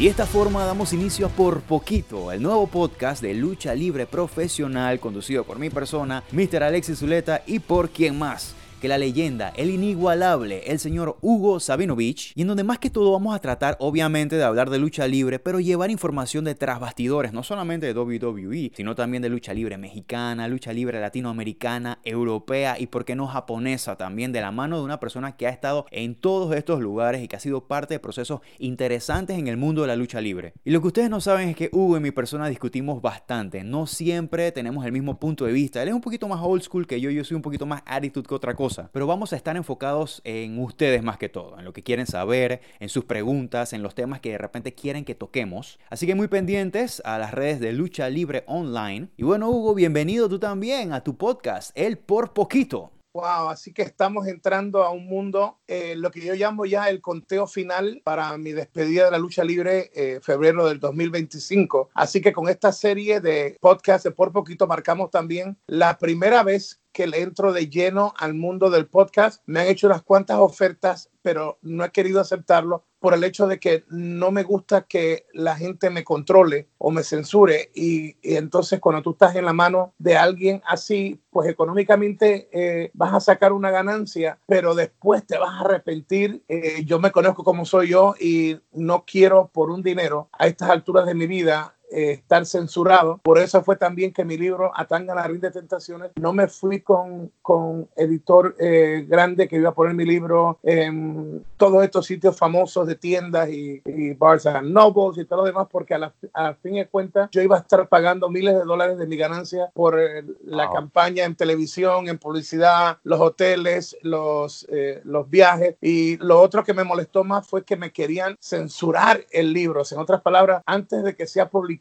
Y de esta forma damos inicio a Por Poquito, el nuevo podcast de lucha libre profesional conducido por mi persona, Mr. Alexis Zuleta y por quien más que la leyenda, el inigualable, el señor Hugo Sabinovich, y en donde más que todo vamos a tratar obviamente de hablar de lucha libre, pero llevar información de tras bastidores, no solamente de WWE, sino también de lucha libre mexicana, lucha libre latinoamericana, europea y por qué no japonesa también, de la mano de una persona que ha estado en todos estos lugares y que ha sido parte de procesos interesantes en el mundo de la lucha libre. Y lo que ustedes no saben es que Hugo y mi persona discutimos bastante, no siempre tenemos el mismo punto de vista, él es un poquito más old school que yo, yo soy un poquito más attitude que otra cosa pero vamos a estar enfocados en ustedes más que todo, en lo que quieren saber, en sus preguntas, en los temas que de repente quieren que toquemos. Así que muy pendientes a las redes de Lucha Libre Online. Y bueno, Hugo, bienvenido tú también a tu podcast, El Por Poquito. Wow, así que estamos entrando a un mundo, eh, lo que yo llamo ya el conteo final para mi despedida de la lucha libre, eh, febrero del 2025. Así que con esta serie de podcasts de Por Poquito marcamos también la primera vez que le entro de lleno al mundo del podcast. Me han hecho unas cuantas ofertas, pero no he querido aceptarlo por el hecho de que no me gusta que la gente me controle o me censure. Y, entonces cuando tú estás en la mano de alguien así, pues económicamente eh, vas a sacar una ganancia, pero después te vas a arrepentir. Eh, yo me conozco como soy yo y no quiero por un dinero a estas alturas de mi vida eh, estar censurado. Por eso fue también que mi libro, Atanga la Ring de Tentaciones, no me fui con, con editor eh, grande que iba a poner mi libro en todos estos sitios famosos de tiendas y, y Barnes and Nobles y todo lo demás, porque a, la, a fin de cuentas yo iba a estar pagando miles de dólares de mi ganancia por eh, la campaña en televisión, en publicidad, los hoteles, los, los viajes. Y lo otro que me molestó más fue que me querían censurar el libro. en otras palabras, antes de que sea publicado,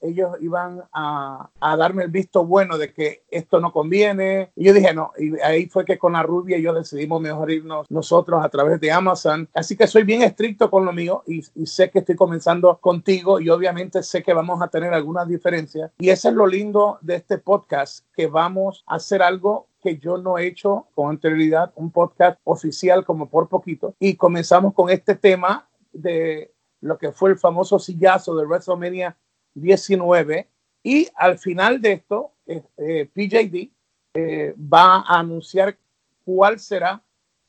ellos iban a, darme el visto bueno de que esto no conviene. Y yo dije, no, y ahí fue que con la rubia y yo decidimos mejor irnos nosotros a través de Amazon. Así que soy bien estricto con lo mío y, sé que estoy comenzando contigo y obviamente sé que vamos a tener algunas diferencias. Y eso es lo lindo de este podcast, que vamos a hacer algo que yo no he hecho con anterioridad, un podcast oficial como por poquito. Y comenzamos con este tema de lo que fue el famoso sillazo de WrestleMania 19 y al final de esto, eh, eh, PJD eh, va a anunciar cuál será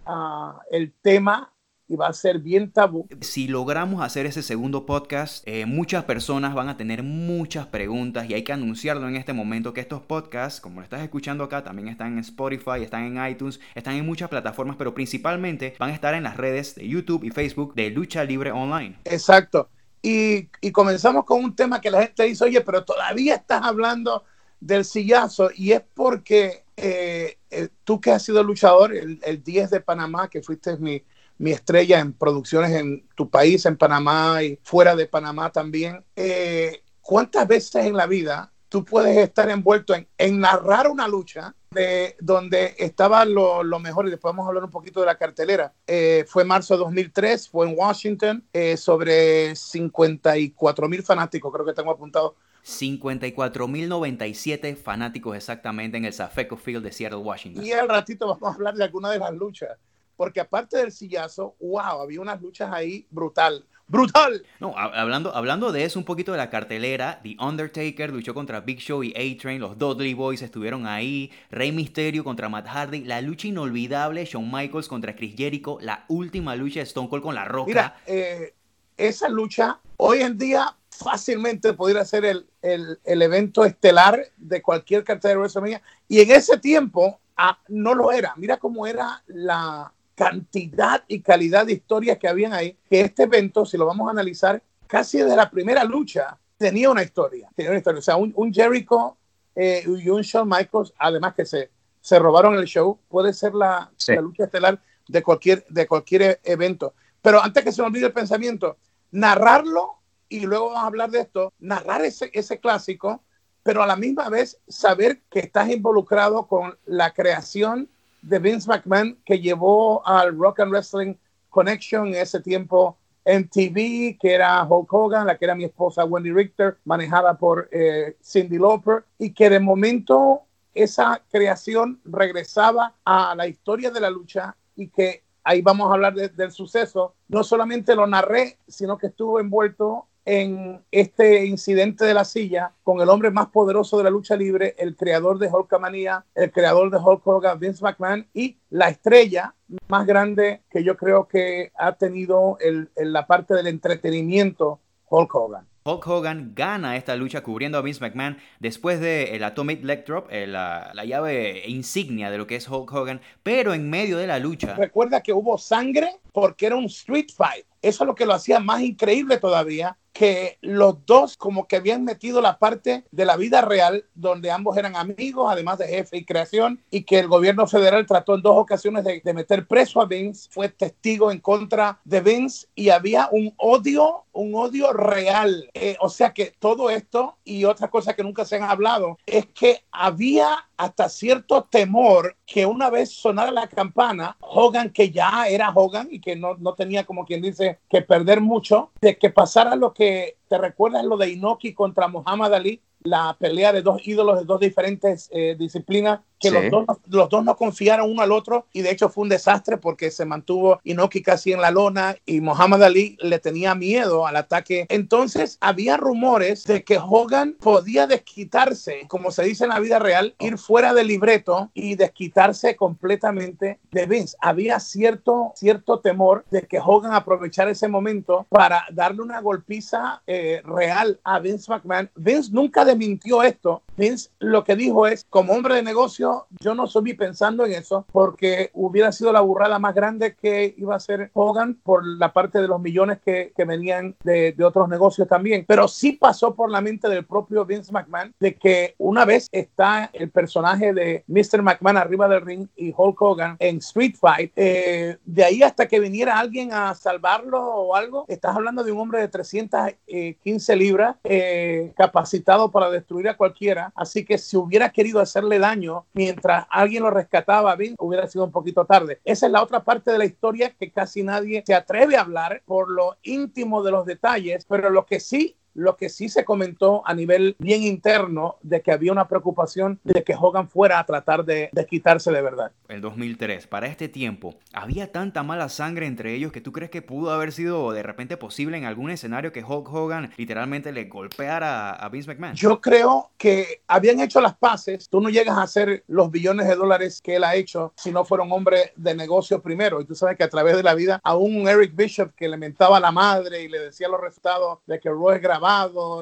ah, el tema y va a ser bien tabú. Si logramos hacer ese segundo podcast, muchas personas van a tener muchas preguntas y hay que anunciarlo en este momento que estos podcasts, como lo estás escuchando acá, también están en Spotify, están en iTunes, están en muchas plataformas, pero principalmente van a estar en las redes de YouTube y Facebook de Lucha Libre Online. Exacto. Y, comenzamos con un tema que la gente dice, oye, pero todavía estás hablando del sillazo y es porque eh, eh, tú que has sido luchador, el, 10 de Panamá, que fuiste mi, mi, estrella en producciones en tu país, en Panamá y fuera de Panamá también, eh, ¿cuántas veces en la vida tú puedes estar envuelto en, narrar una lucha de donde estaba lo, mejor, y después vamos a hablar un poquito de la cartelera. Eh, fue marzo de 2003, fue en Washington, eh, sobre 54 mil fanáticos, creo que tengo apuntado. 54.097 fanáticos exactamente en el Safeco Field de Seattle, Washington. Y al ratito vamos a hablar de alguna de las luchas, porque aparte del sillazo, wow, había unas luchas ahí brutal brutal. No, hablando, hablando de eso, un poquito de la cartelera, The Undertaker luchó contra Big Show y A-Train, los Dudley Boys estuvieron ahí, Rey Mysterio contra Matt Hardy, la lucha inolvidable, Shawn Michaels contra Chris Jericho, la última lucha de Stone Cold con La Roca. Mira, eh, esa lucha hoy en día fácilmente podría ser el, el, evento estelar de cualquier cartelera de WrestleMania y en ese tiempo ah, no lo era. Mira cómo era la cantidad y calidad de historias que habían ahí, que este evento, si lo vamos a analizar, casi desde la primera lucha tenía una historia. Tenía una historia. O sea, un, Jericho eh, y un Shawn Michaels, además que se, se robaron el show, puede ser la, la, lucha estelar de cualquier, de cualquier evento. Pero antes que se me olvide el pensamiento, narrarlo, y luego vamos a hablar de esto, narrar ese, ese clásico, pero a la misma vez saber que estás involucrado con la creación de Vince McMahon que llevó al Rock and Wrestling Connection en ese tiempo MTV, que era Hulk Hogan, la que era mi esposa Wendy Richter, manejada por eh, Cindy Lauper, y que de momento esa creación regresaba a la historia de la lucha y que ahí vamos a hablar del suceso, no solamente lo narré, sino que estuvo envuelto en este incidente de la silla con el hombre más poderoso de la lucha libre, el creador de Hulkamania, el creador de Hulk Hogan, Vince McMahon, y la estrella más grande que yo creo que ha tenido en la parte del entretenimiento, Hulk Hogan. Hulk Hogan gana esta lucha cubriendo a Vince McMahon después del el Atomic Leg Drop, eh, la, la, llave insignia de lo que es Hulk Hogan, pero en medio de la lucha. Recuerda que hubo sangre porque era un street fight. Eso es lo que lo hacía más increíble todavía, que los dos como que habían metido la parte de la vida real donde ambos eran amigos, además de jefe y creación, y que el gobierno federal trató en dos ocasiones de, meter preso a Vince, fue testigo en contra de Vince y había un odio, un odio real. Eh, o sea que todo esto y otra cosa que nunca se han hablado es que había hasta cierto temor que una vez sonara la campana, Hogan, que ya era Hogan y que no, no tenía como quien dice que perder mucho, de que pasara lo que te recuerdas lo de Inoki contra Muhammad Ali, la pelea de dos ídolos de dos diferentes eh, disciplinas que los, dos, los dos no confiaron uno al otro y de hecho fue un desastre porque se mantuvo Inoki casi en la lona y Muhammad Ali le tenía miedo al ataque. Entonces había rumores de que Hogan podía desquitarse, como se dice en la vida real, ir fuera del libreto y desquitarse completamente de Vince. Había cierto, cierto temor de que Hogan aprovechara ese momento para darle una golpiza eh, real a Vince McMahon. Vince nunca desmintió esto. Vince lo que dijo es, como hombre de negocio, yo no subí pensando en eso porque hubiera sido la burrada más grande que iba a ser Hogan por la parte de los millones que, que venían de, de, otros negocios también. Pero sí pasó por la mente del propio Vince McMahon de que una vez está el personaje de Mr. McMahon arriba del ring y Hulk Hogan en Street Fight, eh, de ahí hasta que viniera alguien a salvarlo o algo, estás hablando de un hombre de 315 libras eh, capacitado para destruir a cualquiera. Así que si hubiera querido hacerle daño, mientras alguien lo rescataba, Vince, hubiera sido un poquito tarde. Esa es la otra parte de la historia que casi nadie se atreve a hablar por lo íntimo de los detalles, pero lo que sí lo que sí se comentó a nivel bien interno de que había una preocupación de que Hogan fuera a tratar de, de, quitarse de verdad. El 2003, para este tiempo, ¿había tanta mala sangre entre ellos que tú crees que pudo haber sido de repente posible en algún escenario que Hulk Hogan literalmente le golpeara a Vince McMahon? Yo creo que habían hecho las paces. Tú no llegas a hacer los billones de dólares que él ha hecho si no fuera un hombre de negocio primero. Y tú sabes que a través de la vida, aún un Eric Bishop que le mentaba a la madre y le decía los resultados de que Roy grababa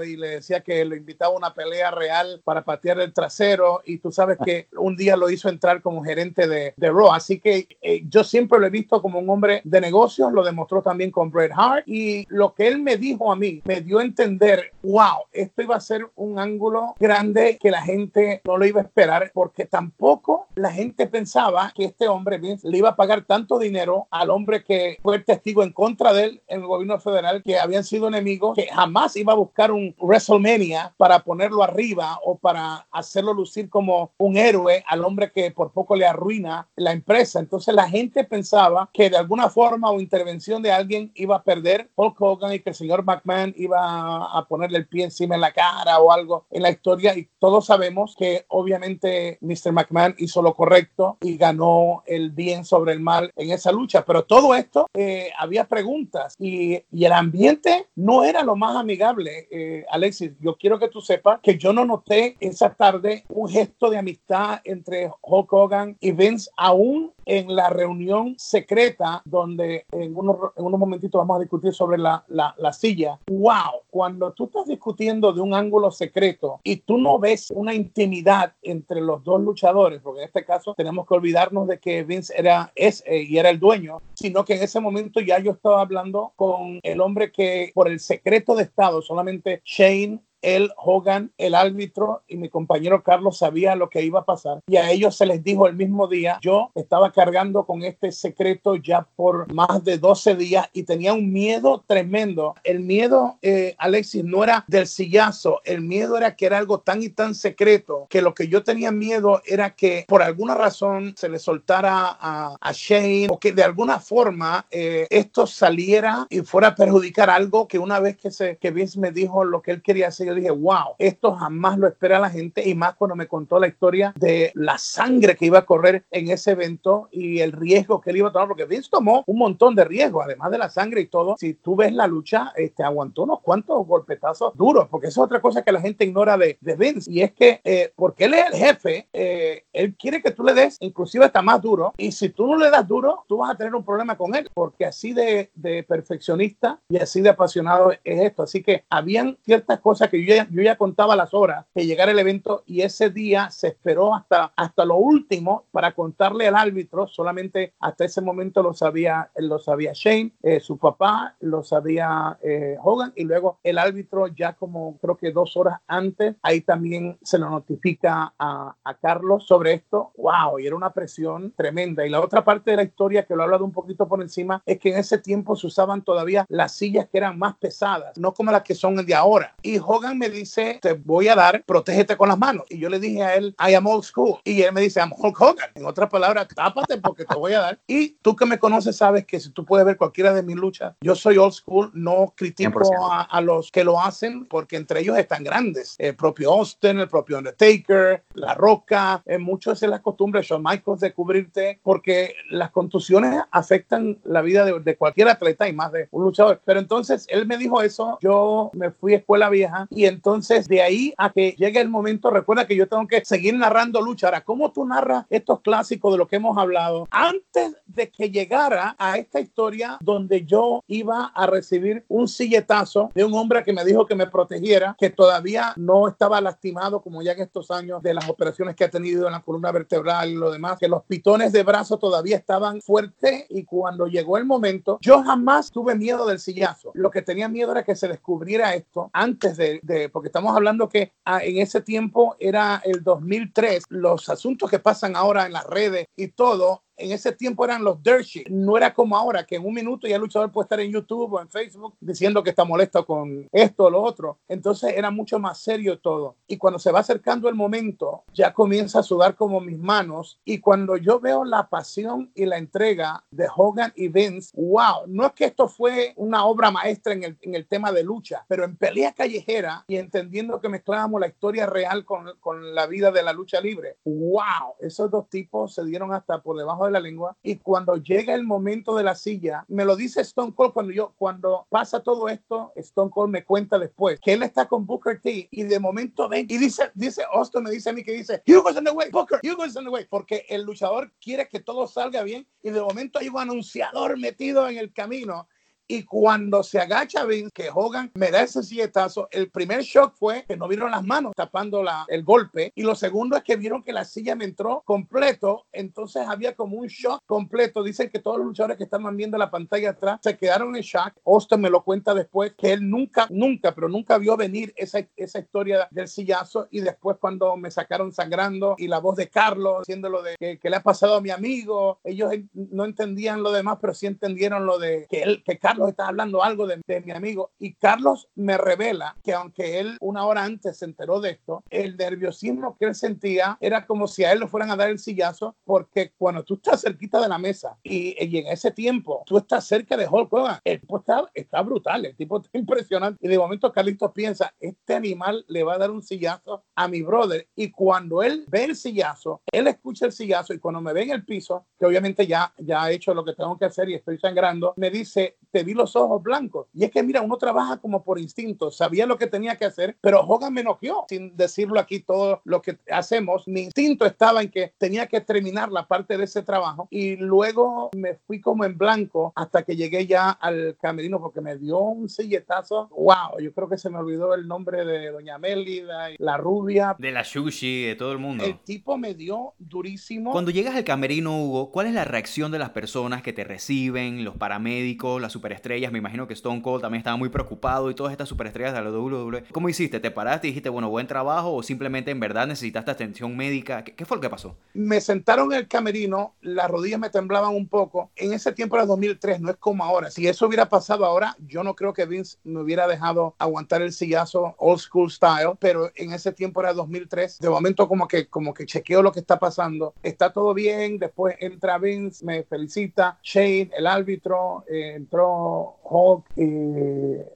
y le decía que lo invitaba a una pelea real para patear el trasero y tú sabes que un día lo hizo entrar como gerente de, de Raw. Así que eh, yo siempre lo he visto como un hombre de negocios, lo demostró también con Bret Hart y lo que él me dijo a mí me dio a entender, wow, esto iba a ser un ángulo grande que la gente no lo iba a esperar porque tampoco la gente pensaba que este hombre le iba a pagar tanto dinero al hombre que fue el testigo en contra de él en el gobierno federal, que habían sido enemigos, que jamás iba a buscar un WrestleMania para ponerlo arriba o para hacerlo lucir como un héroe al hombre que por poco le arruina la empresa. Entonces la gente pensaba que de alguna forma o intervención de alguien iba a perder Hulk Hogan y que el señor McMahon iba a ponerle el pie encima en la cara o algo en la historia. Y todos sabemos que obviamente Mr. McMahon hizo lo correcto y ganó el bien sobre el mal en esa lucha. Pero todo esto eh, había preguntas y, y el ambiente no era lo más amigable eh, Alexis, yo quiero que tú sepas que yo no noté esa tarde un gesto de amistad entre Hulk Hogan y Vince, aún en la reunión secreta donde en unos, en unos momentitos vamos a discutir sobre la, la, la, silla. ¡Wow! Cuando tú estás discutiendo de un ángulo secreto y tú no ves una intimidad entre los dos luchadores, porque en este caso tenemos que olvidarnos de que Vince era, es eh, y era el dueño, sino que en ese momento ya yo estaba hablando con el hombre que por el secreto de Estado, solamente Shane el Hogan, el árbitro y mi compañero Carlos sabía lo que iba a pasar y a ellos se les dijo el mismo día, yo estaba cargando con este secreto ya por más de 12 días y tenía un miedo tremendo. El miedo, eh, Alexis, no era del sillazo, el miedo era que era algo tan y tan secreto que lo que yo tenía miedo era que por alguna razón se le soltara a, Shane o que de alguna forma eh, esto saliera y fuera a perjudicar algo que una vez que, se, que Vince me dijo lo que él quería hacer, dije, wow, esto jamás lo espera la gente y más cuando me contó la historia de la sangre que iba a correr en ese evento y el riesgo que él iba a tomar, porque Vince tomó un montón de riesgo, además de la sangre y todo. Si tú ves la lucha, este, aguantó unos cuantos golpetazos duros, porque eso es otra cosa que la gente ignora de, de Vince, y es que eh, porque él es el jefe, eh, él quiere que tú le des, inclusive hasta más duro, y si tú no le das duro, tú vas a tener un problema con él, porque así de, de perfeccionista y así de apasionado es esto. Así que habían ciertas cosas que yo ya, yo ya contaba las horas que llegara el evento y ese día se esperó hasta, hasta lo último para contarle al árbitro, solamente hasta ese momento lo sabía, lo sabía Shane, eh, su papá, lo sabía eh, Hogan y luego el árbitro ya como creo que dos horas antes, ahí también se lo notifica a, a Carlos sobre esto. ¡Wow! Y era una presión tremenda. Y la otra parte de la historia que lo he hablado un poquito por encima es que en ese tiempo se usaban todavía las sillas que eran más pesadas, no como las que son de ahora. Y Hogan me dice, te voy a dar, protégete con las manos. Y yo le dije a él, I am old school. Y él me dice, I'm Hulk Hogan. En otras palabras, tápate porque te voy a dar. Y tú que me conoces sabes que si tú puedes ver cualquiera de mis luchas, yo soy old school, no critico a, a, los que lo hacen porque entre ellos están grandes. El propio Austin, el propio Undertaker, La Roca, eh, muchos es la costumbre, Shawn Michaels, de cubrirte porque las contusiones afectan la vida de, de cualquier atleta y más de un luchador. Pero entonces él me dijo eso, yo me fui a escuela vieja y entonces de ahí a que llegue el momento, recuerda que yo tengo que seguir narrando lucha. Ahora, ¿cómo tú narras estos clásicos de lo que hemos hablado? Antes de que llegara a esta historia donde yo iba a recibir un silletazo de un hombre que me dijo que me protegiera, que todavía no estaba lastimado como ya en estos años de las operaciones que ha tenido en la columna vertebral y lo demás, que los pitones de brazo todavía estaban fuertes y cuando llegó el momento, yo jamás tuve miedo del sillazo. Lo que tenía miedo era que se descubriera esto antes de, de porque estamos hablando que ah, en ese tiempo era el 2003, los asuntos que pasan ahora en las redes y todo en ese tiempo eran los sheet. No era como ahora, que en un minuto ya el luchador puede estar en YouTube o en Facebook diciendo que está molesto con esto o lo otro. Entonces era mucho más serio todo. Y cuando se va acercando el momento, ya comienza a sudar como mis manos. Y cuando yo veo la pasión y la entrega de Hogan y Vince, wow, no es que esto fue una obra maestra en el, en el tema de lucha, pero en pelea callejera y entendiendo que mezclábamos la historia real con, con la vida de la lucha libre, wow, esos dos tipos se dieron hasta por debajo la lengua y cuando llega el momento de la silla, me lo dice Stone Cold cuando yo, cuando pasa todo esto, Stone Cold me cuenta después que él está con Booker T y de momento ven y dice, dice Austin me dice a mí que dice, Hugo's on the way, Booker, Hugo's on the way, porque el luchador quiere que todo salga bien y de momento hay un anunciador metido en el camino y cuando se agacha Vince, que Hogan me da ese silletazo, el primer shock fue que no vieron las manos tapando la, el golpe. Y lo segundo es que vieron que la silla me entró completo. Entonces había como un shock completo. Dicen que todos los luchadores que estaban viendo la pantalla atrás se quedaron en shock. Austin me lo cuenta después que él nunca, nunca, pero nunca vio venir esa, esa historia del sillazo. Y después cuando me sacaron sangrando y la voz de Carlos diciéndolo de que, que le ha pasado a mi amigo, ellos no entendían lo demás, pero sí entendieron lo de que él, que Carlos Carlos está hablando algo de, de, mi amigo y Carlos me revela que aunque él una hora antes se enteró de esto, el nerviosismo que él sentía era como si a él le fueran a dar el sillazo porque cuando tú estás cerquita de la mesa y, y en ese tiempo tú estás cerca de Hulk Hogan, el tipo está, está brutal, el tipo está impresionante. Y de momento Carlitos piensa, este animal le va a dar un sillazo a mi brother. Y cuando él ve el sillazo, él escucha el sillazo y cuando me ve en el piso, que obviamente ya, ya he hecho lo que tengo que hacer y estoy sangrando, me dice, te vi los ojos blancos. Y es que, mira, uno trabaja como por instinto, sabía lo que tenía que hacer, pero Hogan me enoqueó, sin decirlo aquí todo lo que hacemos. Mi instinto estaba en que tenía que terminar la parte de ese trabajo y luego me fui como en blanco hasta que llegué ya al camerino porque me dio un silletazo. Wow, yo creo que se me olvidó el nombre de Doña Mélida, la rubia. De la sushi, de todo el mundo. El tipo me dio durísimo. Cuando llegas al camerino, Hugo, ¿cuál es la reacción de las personas que te reciben, los paramédicos, las superestrellas? estrellas, me imagino que Stone Cold también estaba muy preocupado y todas estas superestrellas de la WWE. ¿Cómo hiciste? ¿Te paraste y dijiste, bueno, buen trabajo o simplemente en verdad necesitaste atención médica? ¿Qué, qué fue lo que pasó? Me sentaron en el camerino, las rodillas me temblaban un poco. En ese tiempo era 2003, no es como ahora. Si eso hubiera pasado ahora, yo no creo que Vince me hubiera dejado aguantar el sillazo old school style, pero en ese tiempo era 2003. De momento como que como que chequeo lo que está pasando. Está todo bien, después entra Vince, me felicita. Shane, el árbitro, eh, entró Hulk y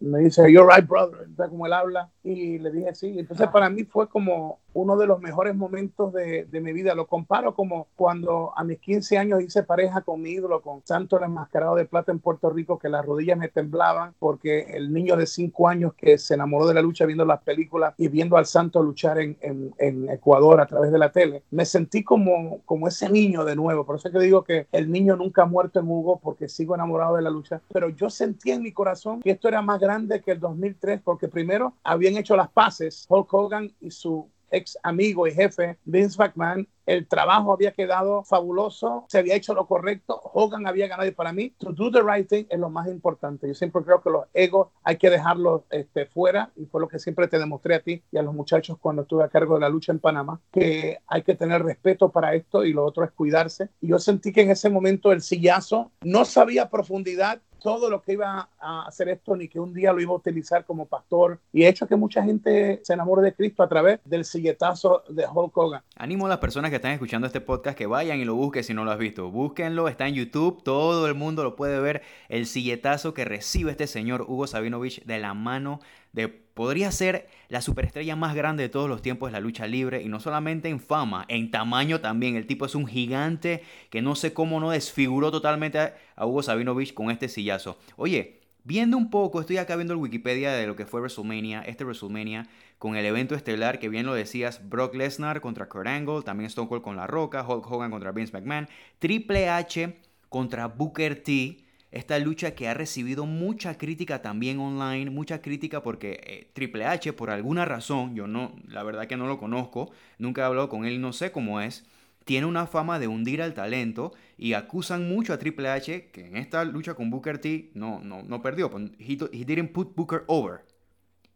me dice, you're right, brother, está como él habla, y le dije sí. Entonces para mí fue como uno de los mejores momentos de, de, mi vida. Lo comparo como cuando a mis 15 años hice pareja con mi ídolo, con Santo el Enmascarado de Plata en Puerto Rico, que las rodillas me temblaban porque el niño de 5 años que se enamoró de la lucha viendo las películas y viendo al Santo luchar en, en, en Ecuador a través de la tele, me sentí como, como ese niño de nuevo. Por eso es que digo que el niño nunca ha muerto en Hugo porque sigo enamorado de la lucha. Pero yo sentí en mi corazón que esto era más grande que el 2003 porque primero habían hecho las paces Hulk Hogan y su ex amigo y jefe Vince McMahon. El trabajo había quedado fabuloso, se había hecho lo correcto, Hogan había ganado y para mí, to do the right thing es lo más importante. Yo siempre creo que los egos hay que dejarlos este, fuera y fue lo que siempre te demostré a ti y a los muchachos cuando estuve a cargo de la lucha en Panamá, que hay que tener respeto para esto y lo otro es cuidarse. Y yo sentí que en ese momento el sillazo no sabía profundidad, todo lo que iba a hacer esto ni que un día lo iba a utilizar como pastor y he hecho que mucha gente se enamore de Cristo a través del silletazo de Hulk Hogan. Animo a las personas que están escuchando este podcast que vayan y lo busquen si no lo has visto. Búsquenlo, está en YouTube, todo el mundo lo puede ver. El silletazo que recibe este señor Hugo Sabinovich de la mano de podría ser la superestrella más grande de todos los tiempos de la lucha libre y no solamente en fama, en tamaño también. El tipo es un gigante que no sé cómo no desfiguró totalmente a Hugo Sabinovich con este sillazo. Oye, viendo un poco, estoy acá viendo el Wikipedia de lo que fue WrestleMania, este WrestleMania con el evento estelar que bien lo decías, Brock Lesnar contra Kurt Angle, también Stone Cold con La Roca, Hulk Hogan contra Vince McMahon, Triple H contra Booker T esta lucha que ha recibido mucha crítica también online, mucha crítica porque eh, Triple H por alguna razón, yo no, la verdad que no lo conozco, nunca he hablado con él, no sé cómo es, tiene una fama de hundir al talento y acusan mucho a Triple H que en esta lucha con Booker T no, no, no perdió, pues, he, didn't put Booker over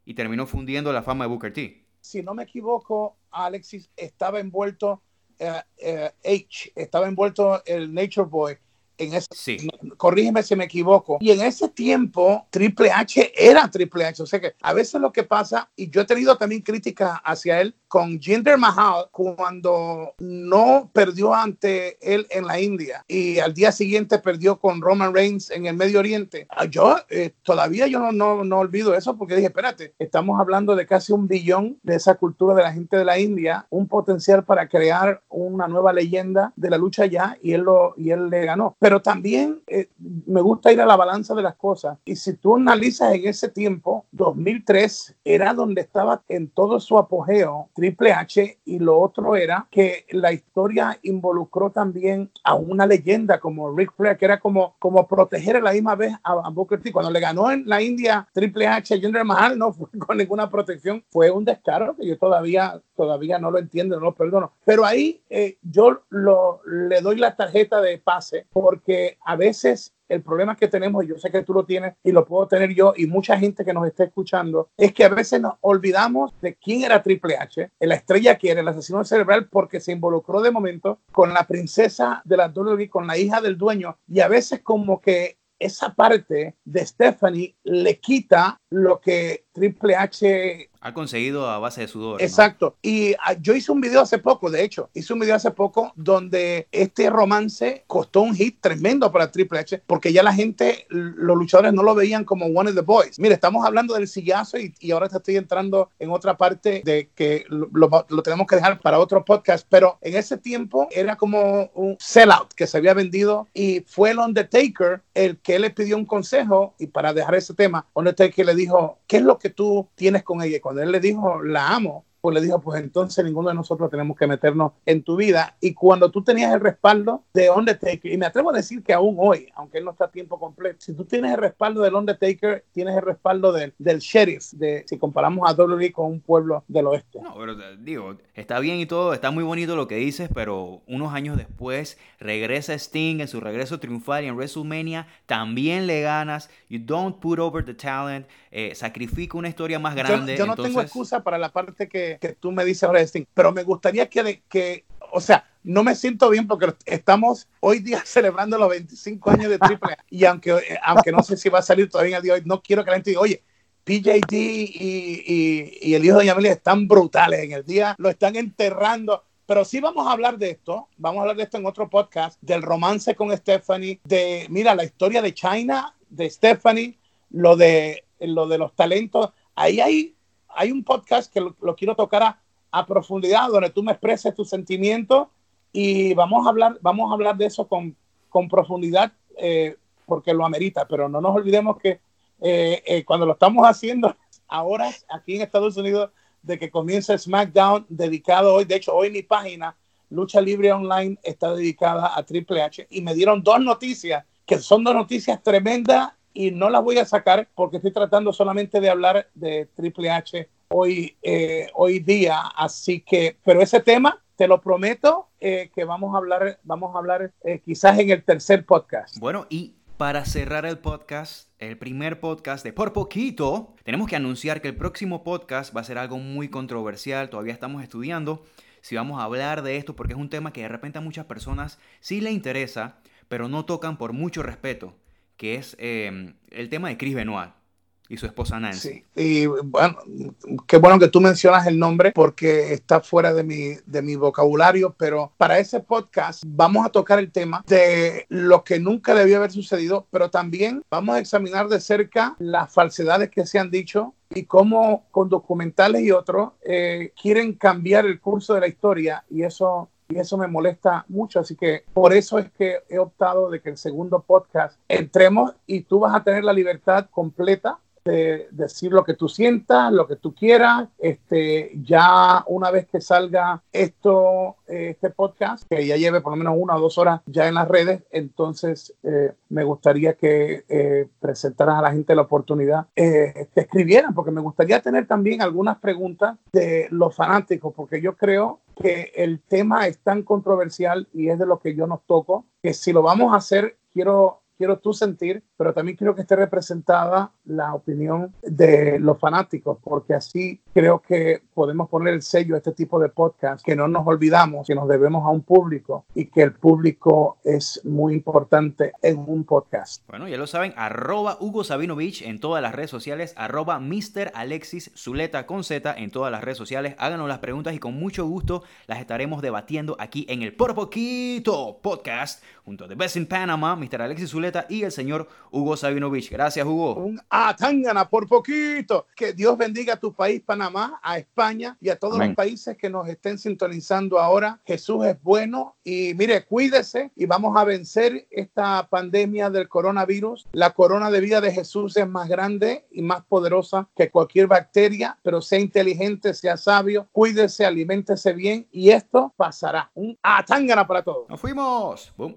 y terminó fundiendo la fama de Booker T. Si no me equivoco, Alexis estaba envuelto eh, H, estaba envuelto el Nature Boy en ese, sí. corrígeme si me equivoco. Y en ese tiempo, Triple H era Triple H. O sea que a veces lo que pasa, y yo he tenido también críticas hacia él con Jinder Mahal cuando no perdió ante él en la India y al día siguiente perdió con Roman Reigns en el Medio Oriente. Ah, yo eh, todavía yo no, no, no olvido eso porque dije, espérate, estamos hablando de casi un billón de esa cultura de la gente de la India, un potencial para crear una nueva leyenda de la lucha ya y él, lo, y él le ganó pero también eh, me gusta ir a la balanza de las cosas. Y si tú analizas en ese tiempo, 2003 era donde estaba en todo su apogeo Triple H y lo otro era que la historia involucró también a una leyenda como Rick Flair, que era como, como proteger a la misma vez a, Booker T. Cuando le ganó en la India Triple H a Jinder Mahal, no fue con ninguna protección, fue un descaro que yo todavía, todavía no lo entiendo, no lo perdono. Pero ahí eh, yo le doy la tarjeta de pase por porque a veces el problema que tenemos, yo sé que tú lo tienes y lo puedo tener yo y mucha gente que nos está escuchando, es que a veces nos olvidamos de quién era Triple H, la estrella que era el asesino cerebral, porque se involucró de momento con la princesa de la WWE, con la hija del dueño, y a veces como que esa parte de Stephanie le quita lo que Triple H ha conseguido a base de sudor. Exacto. Y ah, yo hice un video hace poco, de hecho, hice un video hace poco donde este romance costó un hit tremendo para Triple H porque ya la gente, los luchadores no lo veían como one of the boys. Mire, estamos hablando del sillazo y, y ahora te estoy entrando en otra parte de que lo, lo, tenemos que dejar para otro podcast, pero en ese tiempo era como un sellout que se había vendido y fue el Undertaker el que le pidió un consejo y para dejar ese tema, Undertaker le dijo, ¿qué es lo que tú tienes con ella? cuando él le dijo, la amo, pues le dijo, pues entonces ninguno de nosotros tenemos que meternos en tu vida. Y cuando tú tenías el respaldo de Undertaker, y me atrevo a decir que aún hoy, aunque él no está a tiempo completo, si tú tienes el respaldo del Undertaker, tienes el respaldo del, del sheriff, de, si comparamos a WWE con un pueblo del oeste. No, pero digo, está bien y todo, está muy bonito lo que dices, pero unos años después regresa Sting en su regreso triunfal y en WrestleMania también le ganas. You don't put over the talent, eh, sacrifica una historia más grande. Yo, no tengo excusa para la parte que que, tú me dices ahora, Sting, pero me gustaría que, que, o sea, no me siento bien porque estamos hoy día celebrando los 25 años de Triple y aunque, eh, aunque no sé si va a salir todavía el día de hoy, no quiero que la gente diga, oye, PJT y, y, y, el hijo de Yamile están brutales en el día, lo están enterrando. Pero sí vamos a hablar de esto, vamos a hablar de esto en otro podcast, del romance con Stephanie, de, mira, la historia de China de Stephanie, lo de, lo de los talentos. Ahí hay, hay un podcast que lo, quiero tocar a, a, profundidad, donde tú me expreses tus sentimientos y vamos a hablar, vamos a hablar de eso con, con profundidad eh, porque lo amerita, pero no nos olvidemos que eh, eh, cuando lo estamos haciendo ahora aquí en Estados Unidos, de que comienza SmackDown dedicado hoy, de hecho hoy mi página Lucha Libre Online está dedicada a Triple H. Y me dieron dos noticias que son dos noticias tremendas y no las voy a sacar porque estoy tratando solamente de hablar de Triple H hoy, eh, hoy día. Así que, pero ese tema, te lo prometo, eh, que vamos a hablar, vamos a hablar eh, quizás en el tercer podcast. Bueno, y para cerrar el podcast, el primer podcast de Por Poquito, tenemos que anunciar que el próximo podcast va a ser algo muy controversial, todavía estamos estudiando si vamos a hablar de esto porque es un tema que de repente a muchas personas sí le interesa, pero no tocan por mucho respeto, que es em, el tema de Chris Benoit y su esposa Nancy. Sí. Y bueno, qué bueno que tú mencionas el nombre porque está fuera de mi, de mi vocabulario, pero para ese podcast vamos a tocar el tema de lo que nunca debió haber sucedido, pero también vamos a examinar de cerca las falsedades que se han dicho y cómo con documentales y otros eh, quieren cambiar el curso de la historia y eso y eso me molesta mucho. Así que por eso es que he optado de que el segundo podcast entremos y tú vas a tener la libertad completa de decir lo que tú sientas, lo que tú quieras. Este, ya una vez que salga esto, eh, este podcast, que ya lleve por lo menos una o dos horas ya en las redes, entonces eh, me gustaría que eh, presentaras a la gente la oportunidad que escribieran, porque me gustaría tener también algunas preguntas de los fanáticos, porque yo creo que el tema es tan controversial y es de lo que yo nos toco, que si lo vamos a hacer, quiero quiero tú sentir, pero también quiero que esté representada la opinión de los fanáticos, porque así creo que podemos poner el sello a este tipo de podcast, que no nos olvidamos que nos debemos a un público y que el público es muy importante en un podcast. Bueno, ya lo saben, arroba Hugo Sabinovich en todas las redes sociales, arroba Mr. Alexis Zuleta con Z en todas las redes sociales. Háganos las preguntas y con mucho gusto las estaremos debatiendo aquí en el Por Poquito Podcast junto a The Best in Panama, Mr. Alexis Zuleta y el señor Hugo Sabinovich. Gracias, Hugo. Un atangana por poquito. Que Dios bendiga a tu país, Panamá, a España y a todos los países que nos estén sintonizando ahora. Jesús es bueno y mire, cuídese y vamos a vencer esta pandemia del coronavirus. La corona de vida de Jesús es más grande y más poderosa que cualquier bacteria, pero sea inteligente, sea sabio, cuídese, aliméntese bien y esto pasará. Un atangana para todos. Nos fuimos. Boom.